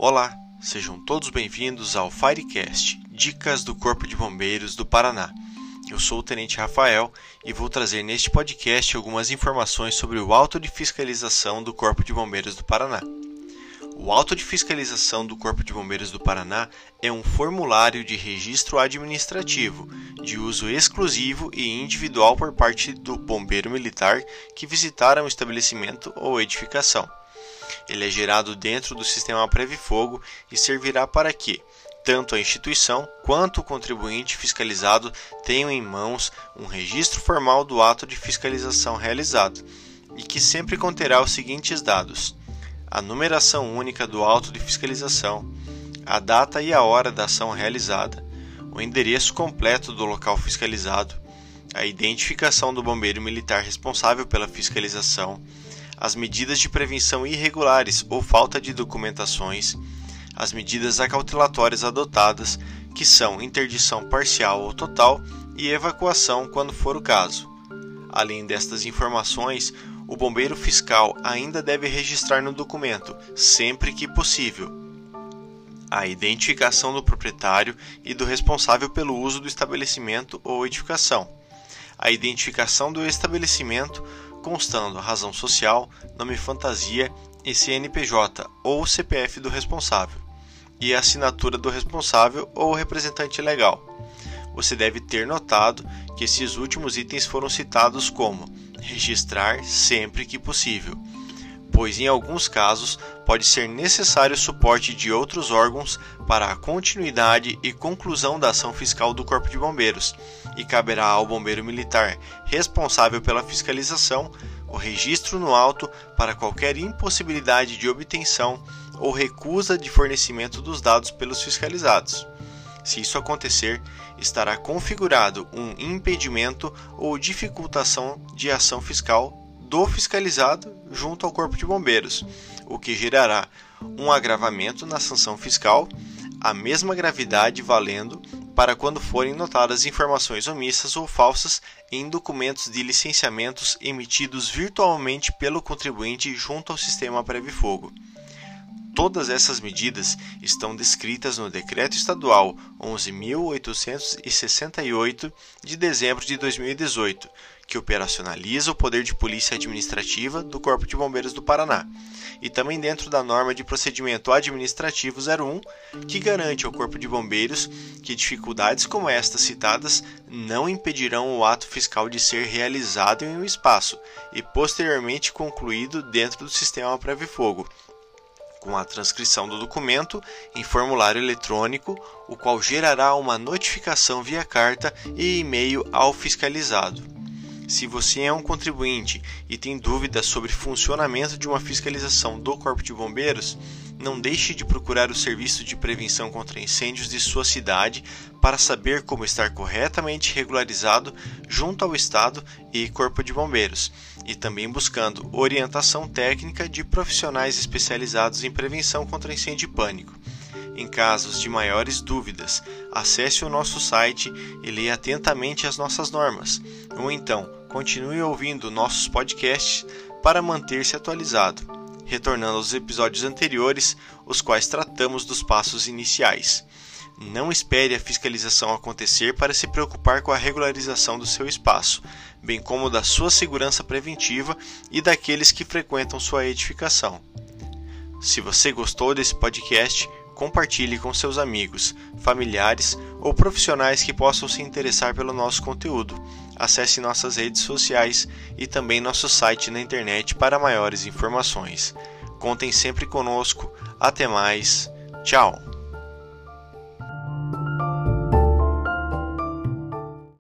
Olá, sejam todos bem-vindos ao Firecast, Dicas do Corpo de Bombeiros do Paraná. Eu sou o Tenente Rafael e vou trazer neste podcast algumas informações sobre o auto de fiscalização do Corpo de Bombeiros do Paraná. O auto de fiscalização do Corpo de Bombeiros do Paraná é um formulário de registro administrativo de uso exclusivo e individual por parte do bombeiro militar que visitar um estabelecimento ou edificação. Ele é gerado dentro do sistema Previfogo e servirá para que tanto a instituição quanto o contribuinte fiscalizado tenham em mãos um registro formal do ato de fiscalização realizado e que sempre conterá os seguintes dados: a numeração única do auto de fiscalização, a data e a hora da ação realizada, o endereço completo do local fiscalizado, a identificação do bombeiro militar responsável pela fiscalização, as medidas de prevenção irregulares ou falta de documentações, as medidas acautelatórias adotadas, que são interdição parcial ou total e evacuação quando for o caso. Além destas informações, o bombeiro fiscal ainda deve registrar no documento, sempre que possível, a identificação do proprietário e do responsável pelo uso do estabelecimento ou edificação, a identificação do estabelecimento constando razão social, nome fantasia e CNPJ ou CPF do responsável, e assinatura do responsável ou representante legal. Você deve ter notado que esses últimos itens foram citados como registrar sempre que possível, pois em alguns casos pode ser necessário o suporte de outros órgãos para a continuidade e conclusão da ação fiscal do Corpo de Bombeiros, e caberá ao bombeiro militar responsável pela fiscalização o registro no auto para qualquer impossibilidade de obtenção ou recusa de fornecimento dos dados pelos fiscalizados. Se isso acontecer, estará configurado um impedimento ou dificultação de ação fiscal do fiscalizado junto ao Corpo de Bombeiros, o que gerará um agravamento na sanção fiscal, a mesma gravidade valendo para quando forem notadas informações omissas ou falsas em documentos de licenciamentos emitidos virtualmente pelo contribuinte junto ao sistema Previfogo. Todas essas medidas estão descritas no Decreto Estadual 11.868 de dezembro de 2018, que operacionaliza o poder de polícia administrativa do Corpo de Bombeiros do Paraná, e também dentro da norma de procedimento administrativo 01, que garante ao Corpo de Bombeiros que dificuldades como estas citadas não impedirão o ato fiscal de ser realizado em um espaço e posteriormente concluído dentro do sistema Previfogo com a transcrição do documento em formulário eletrônico, o qual gerará uma notificação via carta e e-mail ao fiscalizado. Se você é um contribuinte e tem dúvidas sobre funcionamento de uma fiscalização do Corpo de Bombeiros, não deixe de procurar o serviço de prevenção contra incêndios de sua cidade para saber como estar corretamente regularizado junto ao Estado e Corpo de Bombeiros, e também buscando orientação técnica de profissionais especializados em prevenção contra incêndio e pânico. Em casos de maiores dúvidas, acesse o nosso site e leia atentamente as nossas normas, ou então continue ouvindo nossos podcasts para manter-se atualizado, retornando aos episódios anteriores, os quais tratamos dos passos iniciais. Não espere a fiscalização acontecer para se preocupar com a regularização do seu espaço, bem como da sua segurança preventiva e daqueles que frequentam sua edificação. Se você gostou desse podcast, compartilhe com seus amigos, familiares ou profissionais que possam se interessar pelo nosso conteúdo. Acesse nossas redes sociais e também nosso site na internet para maiores informações. Contem sempre conosco. Até mais. Tchau.